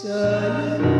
Silent.